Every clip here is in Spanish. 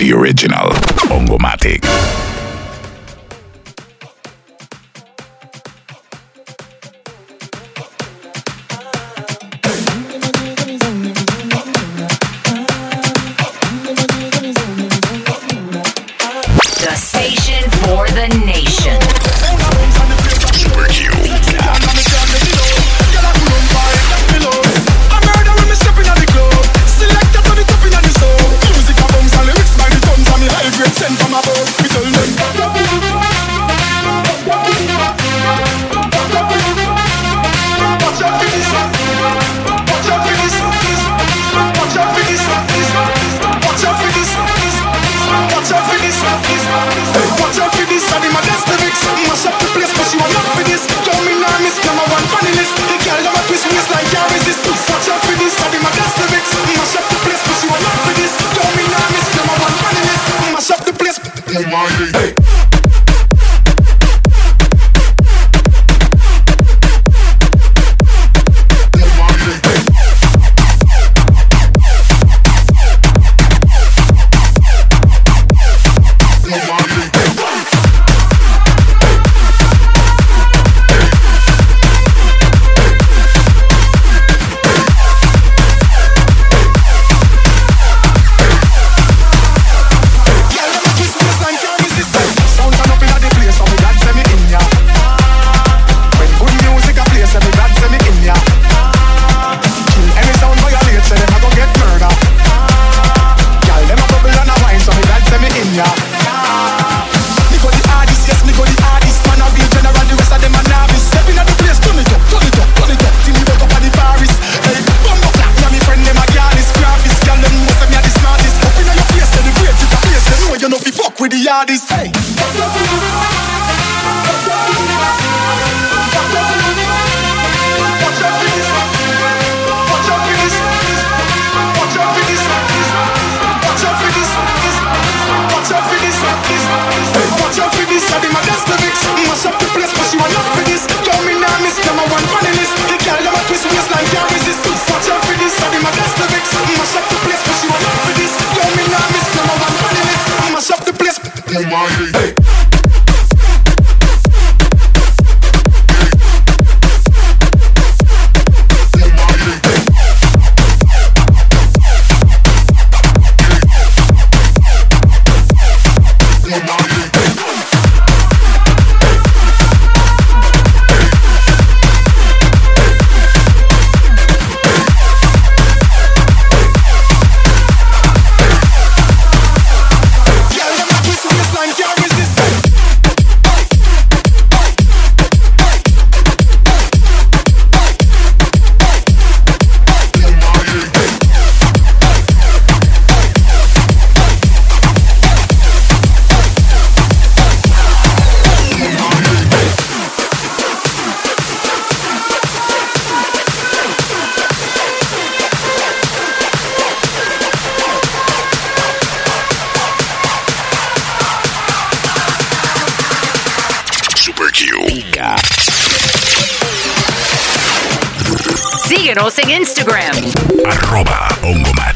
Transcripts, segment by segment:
the original Ongomatic. Síguenos en Instagram. Arroba Ongomatic.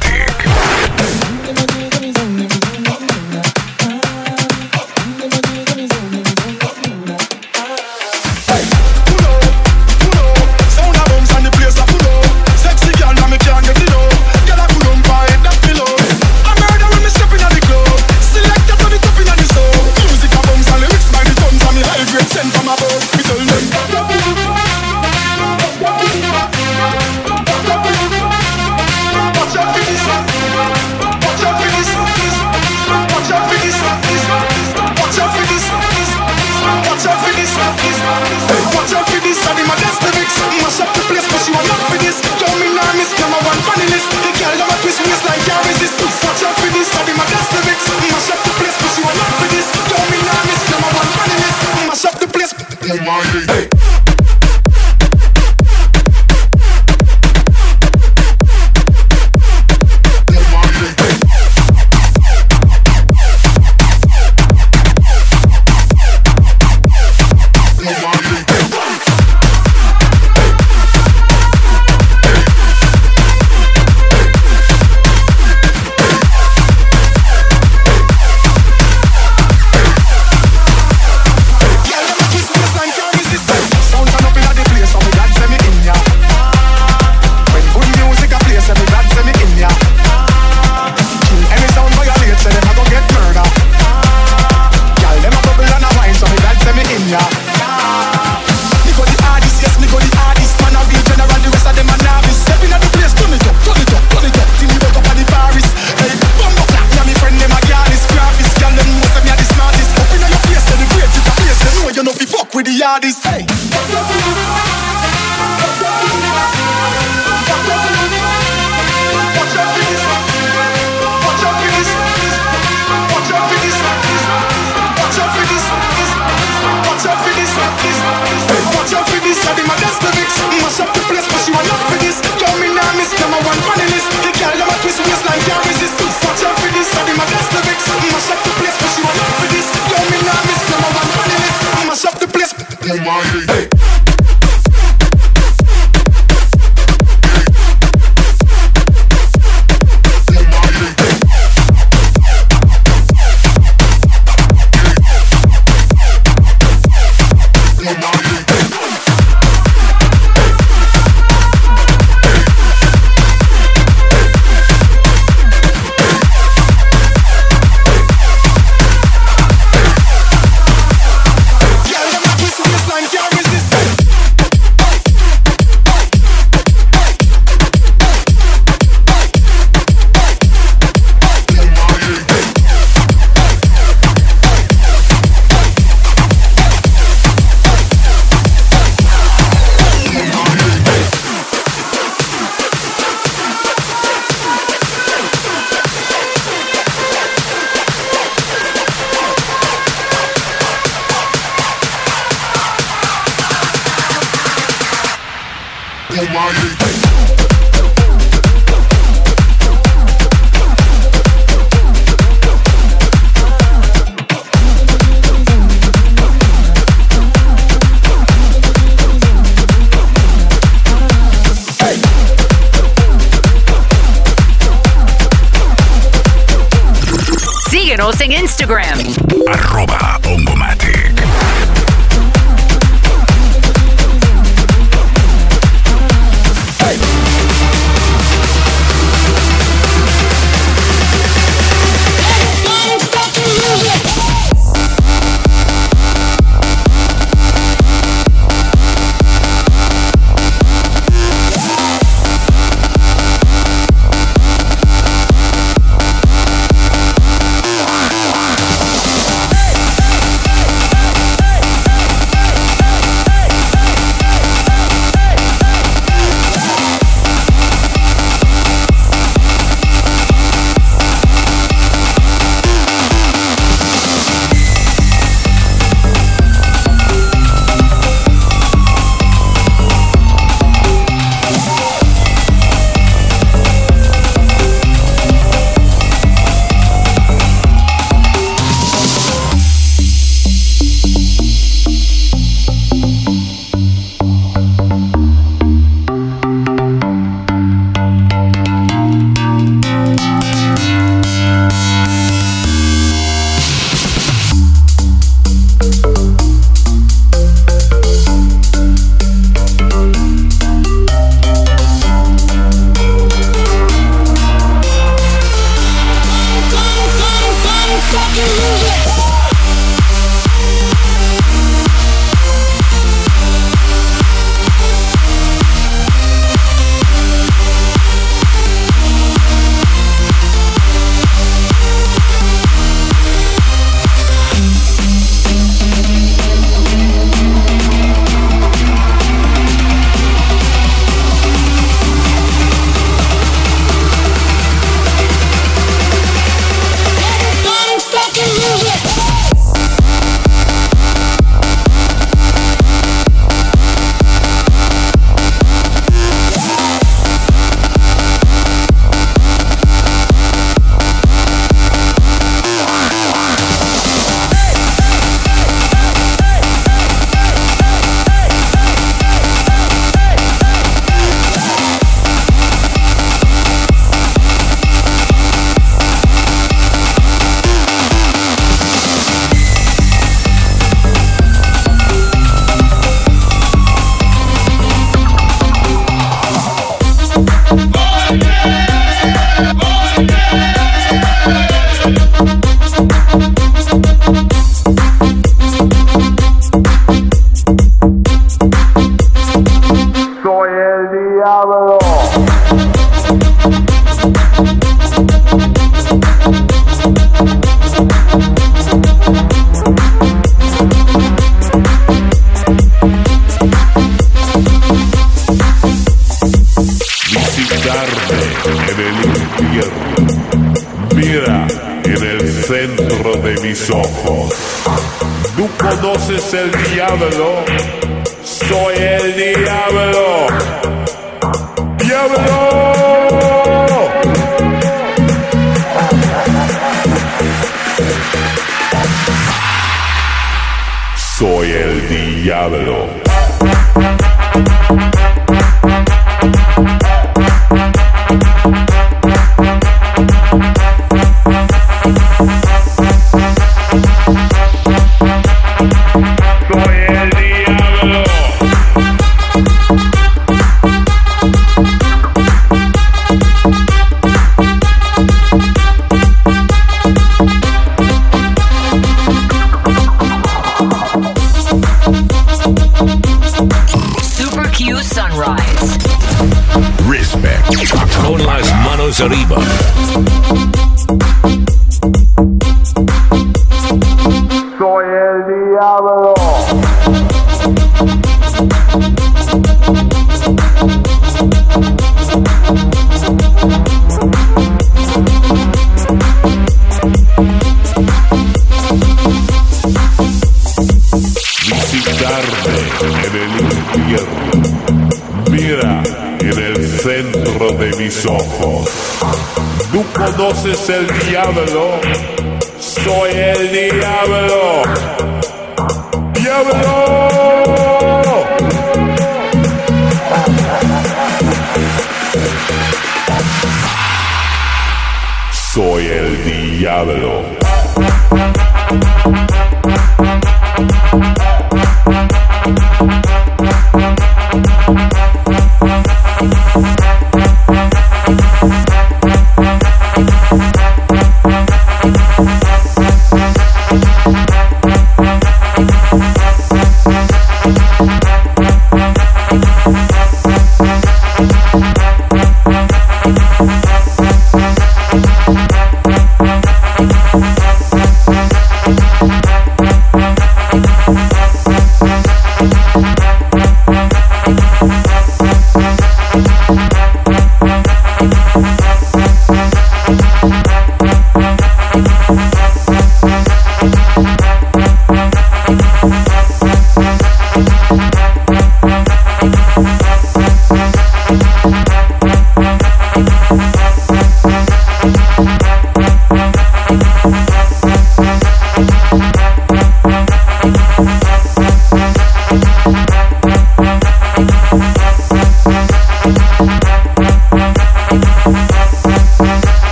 Instagram, Arroba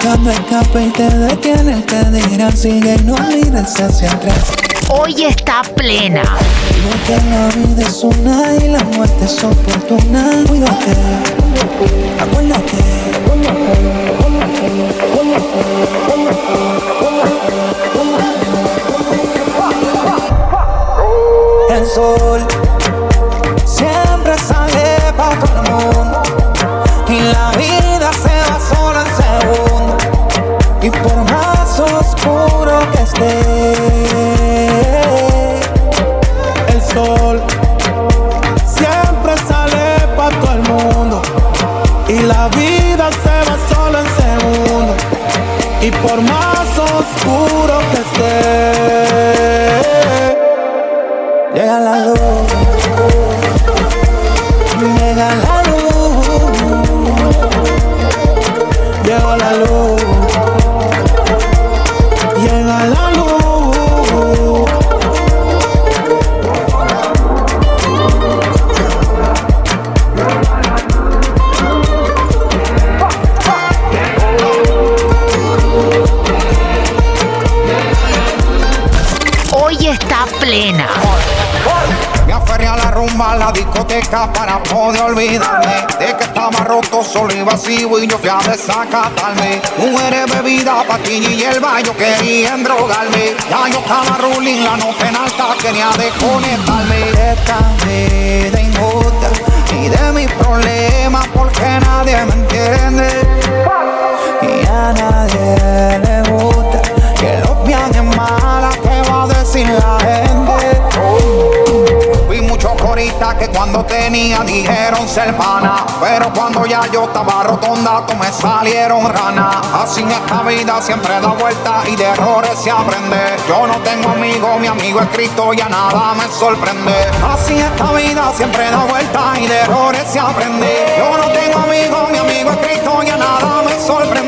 buscando escape y te detienes, te dirán sigue y no mires hacia atrás. Hoy está plena. Porque la vida es una y la muerte es oportuna. Cuídate, acuérdate. El discoteca para poder olvidarme de que estaba roto, solo y vacío y yo fui a desacatarme. Mujeres, bebida, patilla y hierba, yo quería endrogarme. Ya yo estaba ruling, la nota en alta, quería desconectarme. Déjame de injusta y de mis problemas porque nadie me entiende. Y a nadie le gusta que los viajes malas que va a decir la gente. Que cuando tenía dijeron ser pana Pero cuando ya yo estaba rotonda, tú me salieron rana. Así en esta vida siempre da vuelta y de errores se aprende. Yo no tengo amigo, mi amigo es Cristo, ya nada me sorprende. Así en esta vida siempre da vuelta y de errores se aprende. Yo no tengo amigo, mi amigo es Cristo, ya nada me sorprende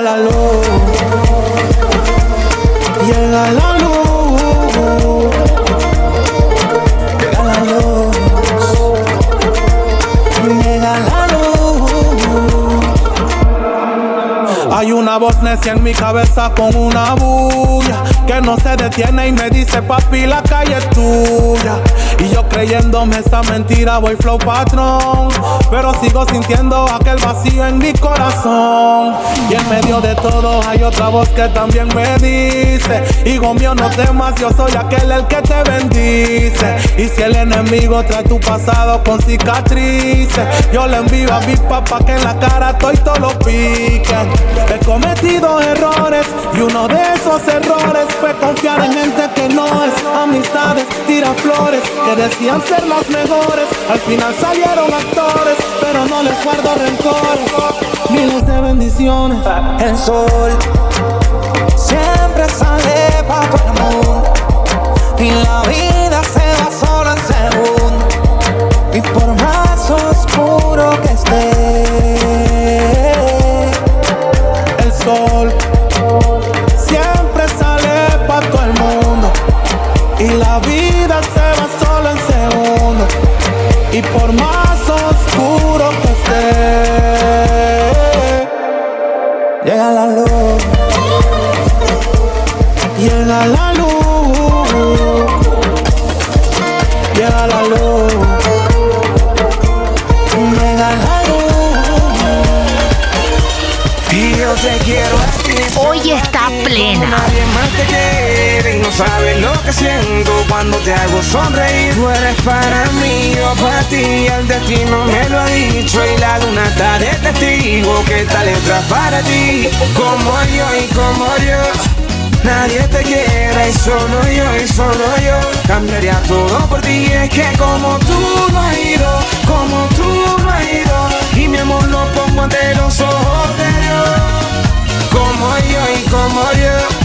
llega la luz llega la luz llega la luz. Llega la luz. Hay una voz necia en mi cabeza con una bulla que no se detiene y me dice papi la calle es tuya y yo creyéndome esa mentira voy flow patrón. Pero sigo sintiendo aquel vacío en mi corazón. Y en medio de todo hay otra voz que también me dice hijo mío no temas yo soy aquel el que te bendice. Y si el enemigo trae tu pasado con cicatrices yo le envío a mi papá que en la cara estoy todo lo piquen He cometido errores y uno de esos errores fue confiar en gente que no es amistades, tira flores que decían ser las mejores. Al final salieron actores, pero no les guardo rencores. Miles de bendiciones. El sol siempre sale para todo el mundo y la vida se va solo en segundos y por más oscuro que esté El sol y la vida se va solo en segundos. Y por más más te quiere y no sabes lo que siento cuando te hago sonreír. Tú eres para mí, yo para ti. El destino me lo ha dicho y la luna está de testigo que esta letra para ti. Como yo y como yo. Nadie te quiere y solo yo y solo yo Cambiaría todo por ti Es que como tú no has ido Como tú no has ido Y mi amor lo pongo ante los ojos de Dios como yo y como yo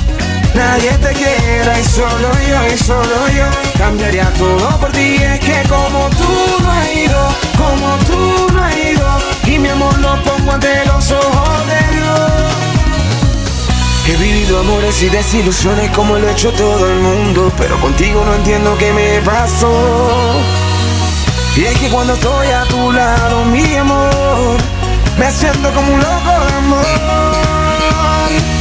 Nadie te quiera y solo yo y solo yo. Cambiaría todo por ti Es que como tú no has ido Como tú no has ido. Y mi amor lo pongo ante los ojos de Dios. He vivido amores y desilusiones como lo ha hecho todo el mundo Pero contigo no entiendo qué me pasó. Y es que cuando estoy a tu lado, mi amor Me siento como un loco de amor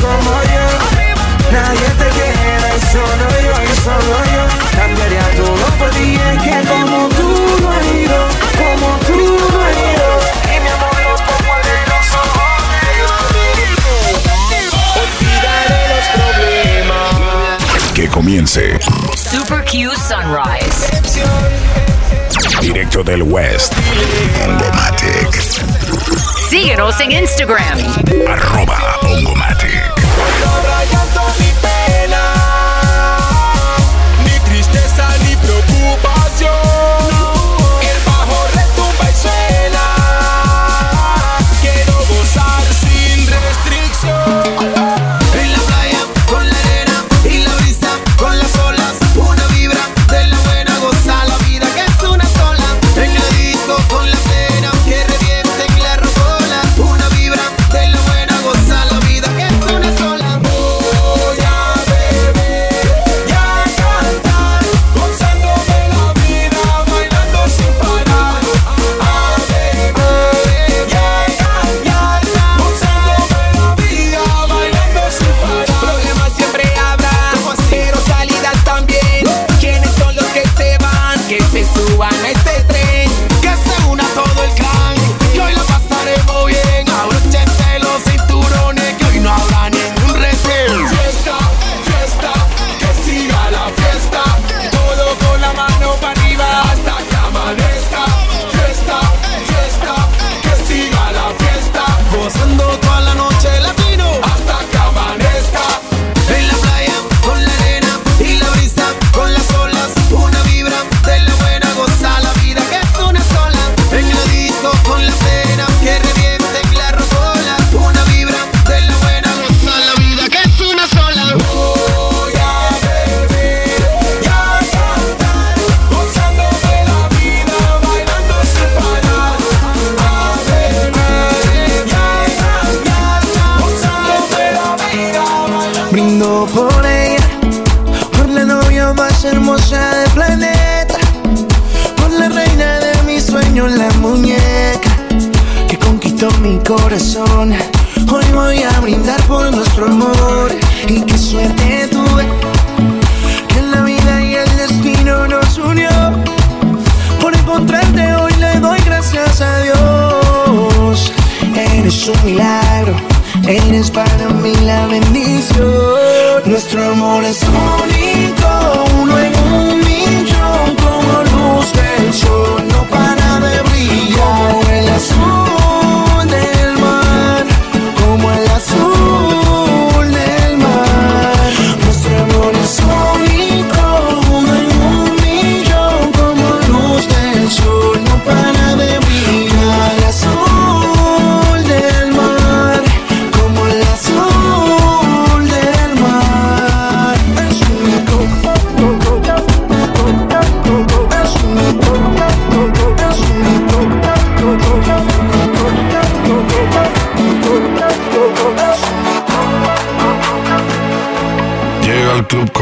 como yo. Nadie te quiere, solo yo y solo yo. Cambiaría todo por ti, es que como tú no has ido, como tú no has ido. Y mi amor como el de los ojos Olvidaré los problemas. Que comience. Super Q Sunrise. Directo del West. Bombomatic. Síguenos en Instagram. Arroba Pongomatic.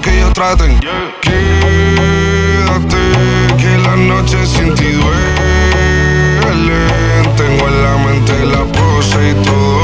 que ellos traten. Yeah. Quédate, que la noche sin ti duele. Tengo en la mente la pose y todo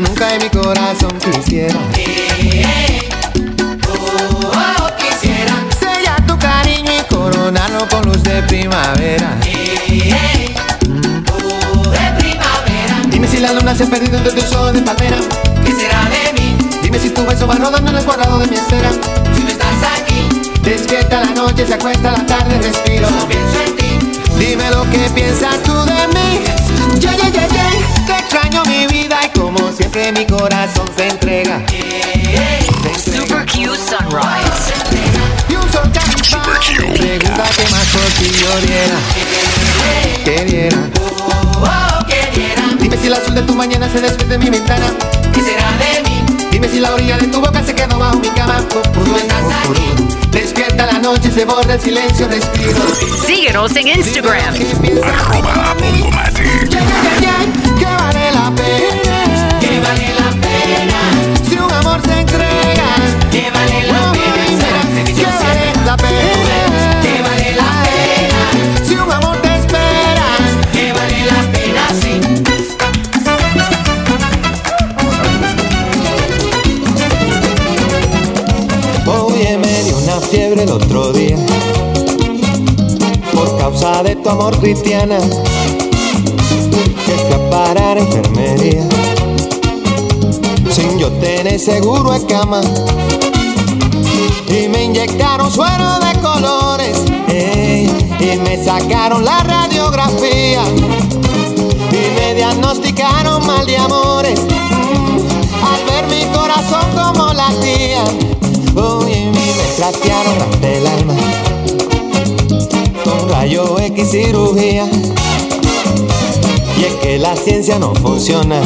Nunca en mi corazón quisiera. Sellar tu cariño y coronarlo con luz de primavera. Dime si la luna se ha perdido entre tus ojos de palmera. ¿Qué será de mí Dime si tu beso va rodando en el cuadrado de mi esfera. si no estás aquí? Despierta la noche, se acuesta la tarde, respiro. Dime lo que piensas tú de mí. Yeah, yeah, yeah, yeah. Te extraño mi vida y como siempre mi corazón se entrega. Se entrega. Super Q Sunrise. Y un sol campano me pregunta qué más por ti yo diera. Que diera. Oh, que diera. Dime si el azul de tu mañana se despide en mi ventana. ¿Qué será de mí Dime si la orilla de tu boca se quedó bajo mi cama. no estás aquí? Despierta la noche, se borra el silencio, respiro. Síguenos en Instagram. Arroba Bongomatic. Yeah, fiebre el otro día. Por causa de tu amor cristiana Que fui a enfermería. Sin yo tener seguro de cama. Y me inyectaron suero de colores ey, Y me sacaron la radiografía. Y me diagnosticaron mal de amores Al ver mi corazón como latía Oye, me trastearon hasta el alma. Con rayo X cirugía. Y es que la ciencia no funciona.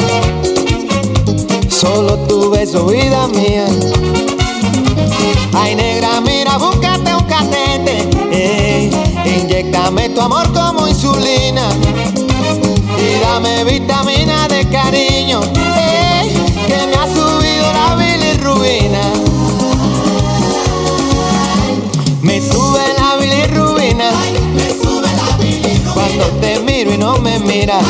Solo tu beso, vida mía. Ay, negra, mira, búscate un catete. Ey, Inyectame tu amor como insulina. Y dame vitamina de cariño. Ey, Que me ha subido la bilirrubina Cuando te miro y no me miras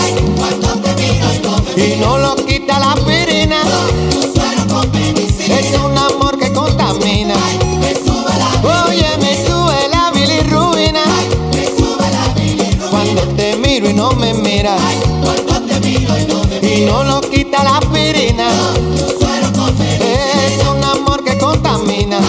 Y no lo quita la aspirina Es un amor que contamina. Oye, me sube la bilirrubina. Cuando te miro y no me miras Y no lo quita la aspirina Es un amor que contamina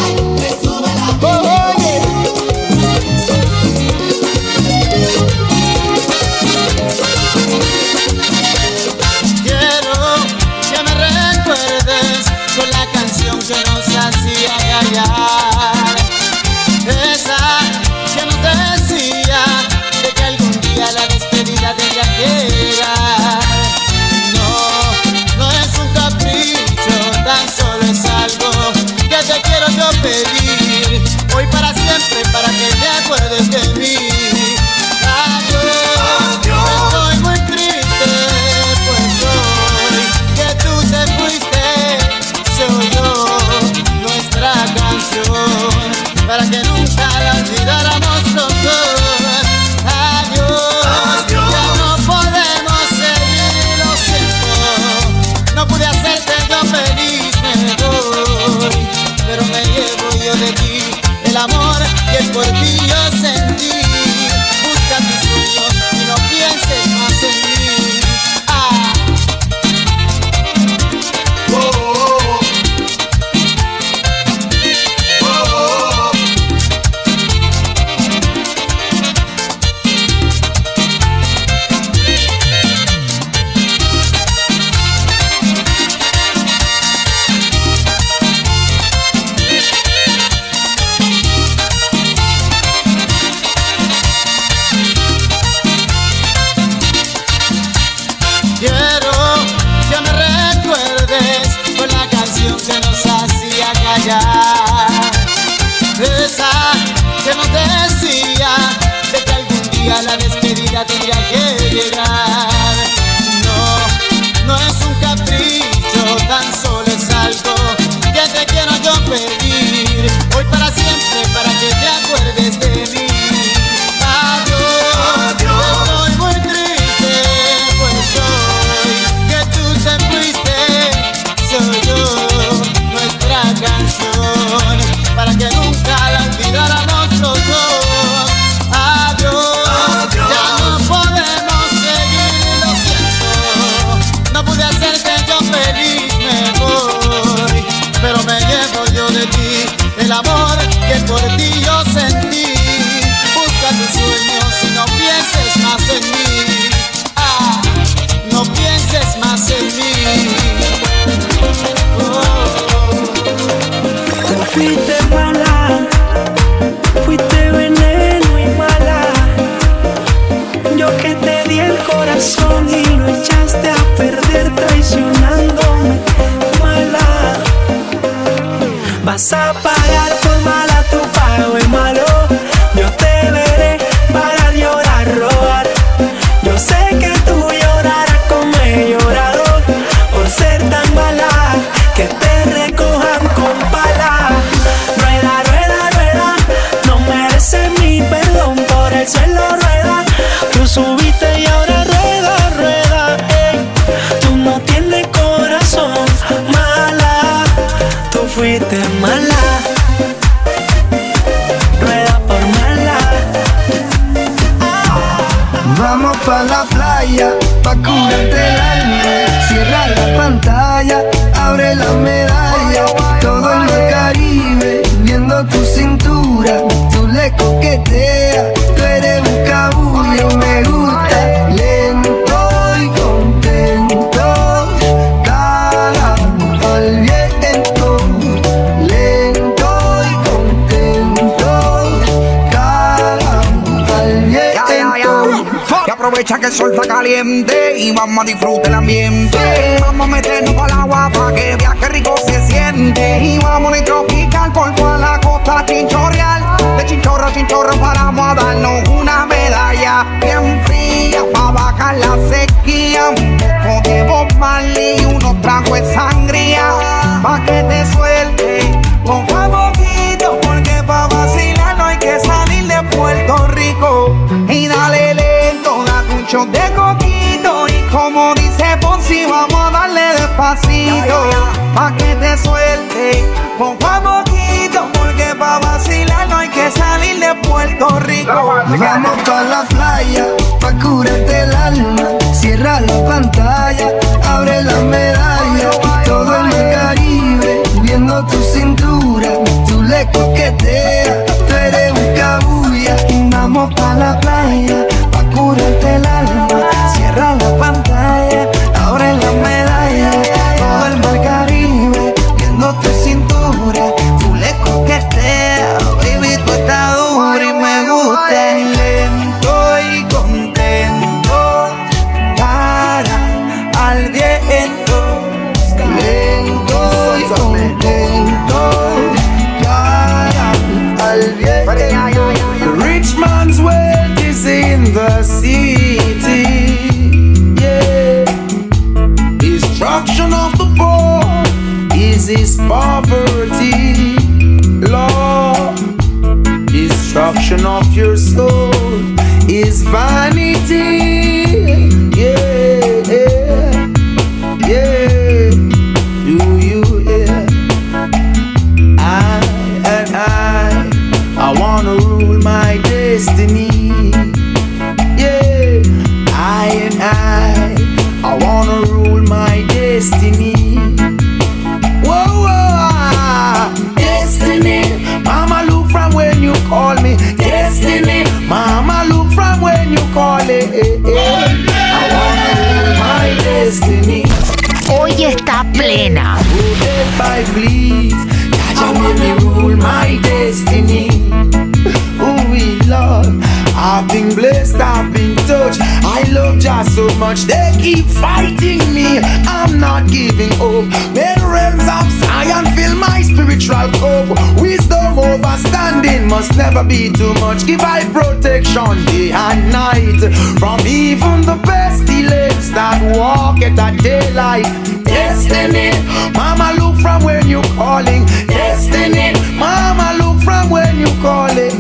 día a que llegará. suelo. vamos a disfrutar el ambiente. Vamos a meternos para el agua para que viaje rico se siente. Y vamos a tropical por toda la costa chinchorreal. De chinchorro a chinchorro paramos a darnos una medalla bien fría para bajar la sequía. Un poco de Marley, unos tragos de sangría pa' que te suelte. Con poquito porque pa' vacilar no hay que salir de Puerto Rico. Y dale lento, date un shot de coca despacito, pa' que te suelte, poco a poquito, porque pa' vacilar no hay que salir de Puerto Rico. Vamos pa' la playa, pa' curarte el alma. Jaja made me rule my destiny. Oh, we love. I've been blessed, I've been touched. I love just so much. They keep fighting me. I'm not giving up. The realms of Zion fill my spiritual cup. Wisdom overstanding must never be too much. Give I protection day and night from even the pestilence that walk at daylight. Destiny, Mama, look from when you calling. Destiny, Mama, look from when you calling.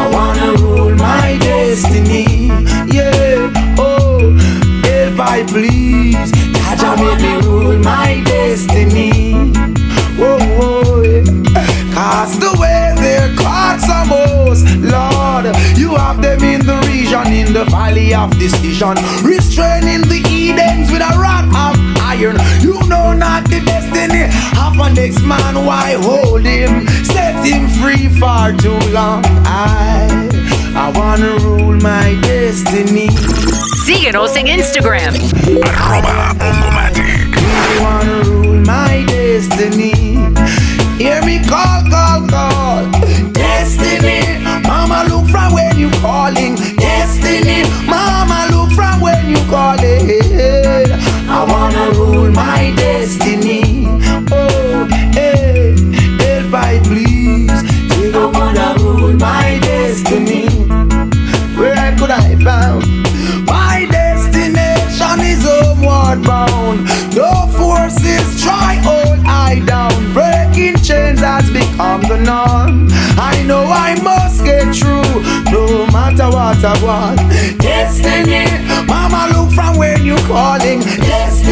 I wanna rule my destiny. Yeah, oh, help I please. Jaja make me rule my destiny. Whoa, whoa, yeah. Cast away their cards most, Lord. You have them in the region, in the valley of decision. Restraining the Edens with a rod iron. You know not the destiny of a next man. Why hold him? Set him free for too long. I, I wanna rule my destiny. Síguenos en Instagram. Arroba Bongomatic. I wanna rule my destiny. Hear me call, call, call. Destiny, Mama, look from when you calling. Destiny, Mama, look from when you calling. I wanna rule my destiny. Oh, eh, hey, help I please. I wanna rule my destiny. Where could I found? My destination is homeward bound. No forces try hold I down. Breaking chains has become the norm. I know I must get through, no matter what I want. Destiny, Come and look from where you calling. Yes,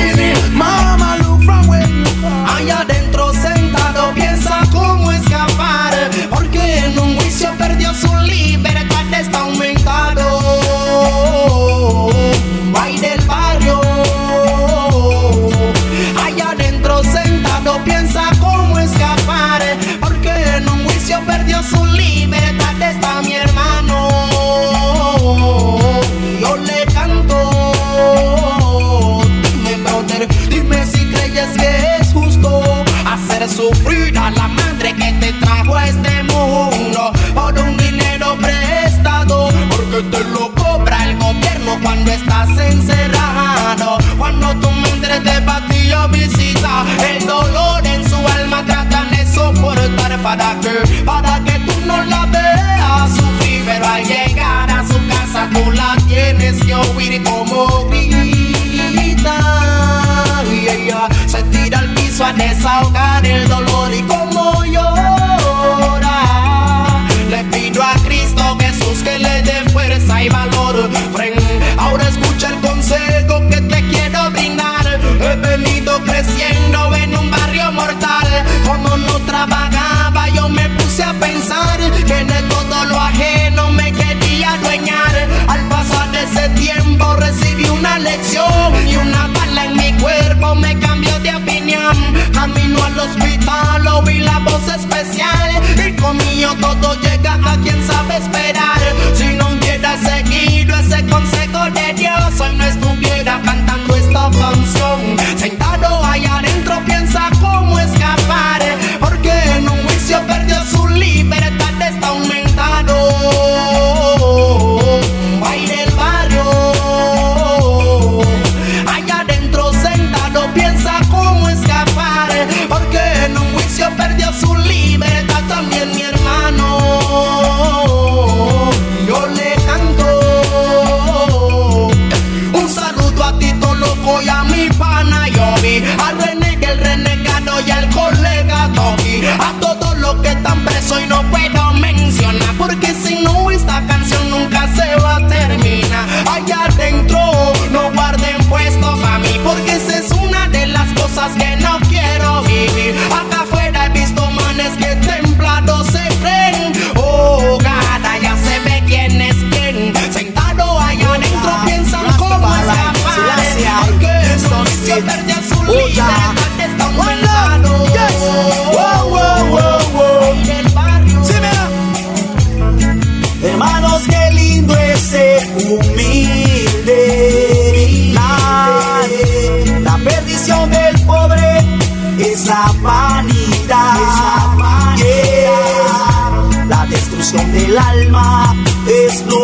estás encerrado. Cuando tu madre te patilla visita El dolor en su alma. Tratan de soportar ¿Para que Para que tú no la veas sufrir. Pero al llegar a su casa tú la tienes que oír como grita. Y ella se tira al piso a desahogar el dolor y como llora Le pido a Cristo Jesús que le dé fuerza y valor creciendo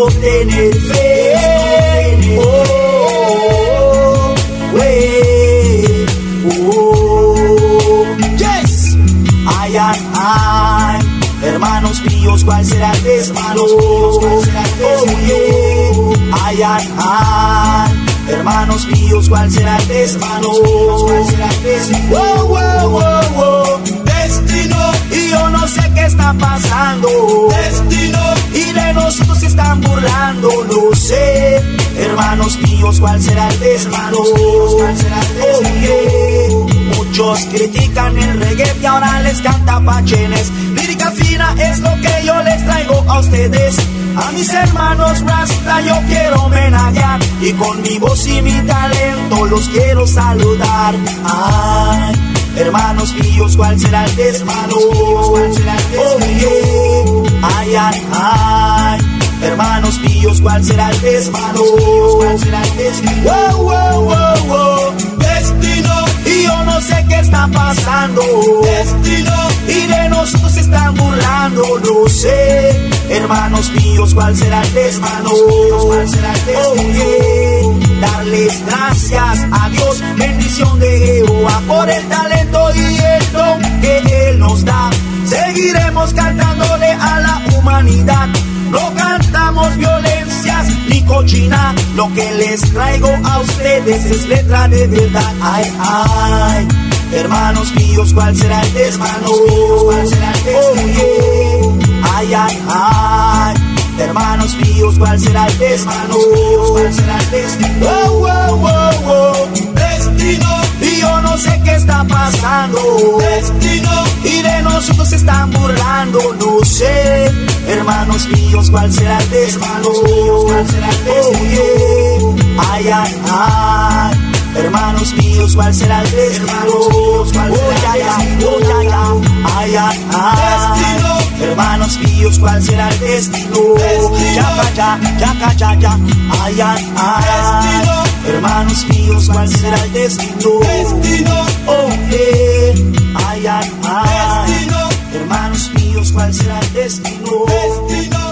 no tener fe. Oh, oh, oh, eh, oh. Yes, ay, ay, ay. Hermanos míos, ¿cuál será el destino? Oh, yeah. Ay, ay, ay. Hermanos míos, ¿cuál será el destino? ¿Cuál será el destino? Wow, wow, wow, wow. Está pasando. Destino. Y de nosotros se están burlando, no sé. Hermanos míos, ¿cuál será el destino? ¿Cuál será el destino? Muchos critican el reggae y ahora les canta pachenes. Lírica fina es lo que yo les traigo a ustedes. A mis hermanos Rasta yo quiero homenajear y con mi voz y mi talento los quiero saludar. Ay, hermanos míos, ¿cuál será el destino? Oh, yeah. Ay, ay, ay. Hermanos míos, ¿cuál será el destino? Wow, wow, wow, wow. Destino. Y yo no sé qué está pasando. Destino. Y de nosotros se están burlando, no sé. Hermanos míos, ¿cuál será el destino? ¿Cuál será el destino? Oh, yeah. Darles gracias a Dios, bendición de Jehová por el talento y el don que Él nos da. Seguiremos cantándole a la humanidad. No cantamos violencias ni cochina. Lo que les traigo a ustedes es letra de verdad. Ay, ay. Hermanos míos, ¿cuál será el destino? ¿Cuál será el destino? Oh, yeah. Ay, ay, ay. Hermanos míos, ¿cuál será el destino? ¿Cuál será el destino? Oh, wow, wow, wow. Destino. Y yo no sé qué está pasando. Destino. Y de nosotros se están burlando, no sé. Hermanos míos, ¿cuál será el destino? ¿Cuál será el destino? Oh, yeah. Ay, ay, ay. Hermanos míos, ¿cuál será el destino? ¿Cuál será el destino? Oh, ya. Ay, ay, ay. Hermanos míos, ¿cuál será el destino? Ya, ya, ya, ya, ya. Ay, ay, ay. Hermanos míos, ¿cuál será el destino? Oh, yeah. Ay, ay, ay. Hermanos míos, ¿cuál será el destino?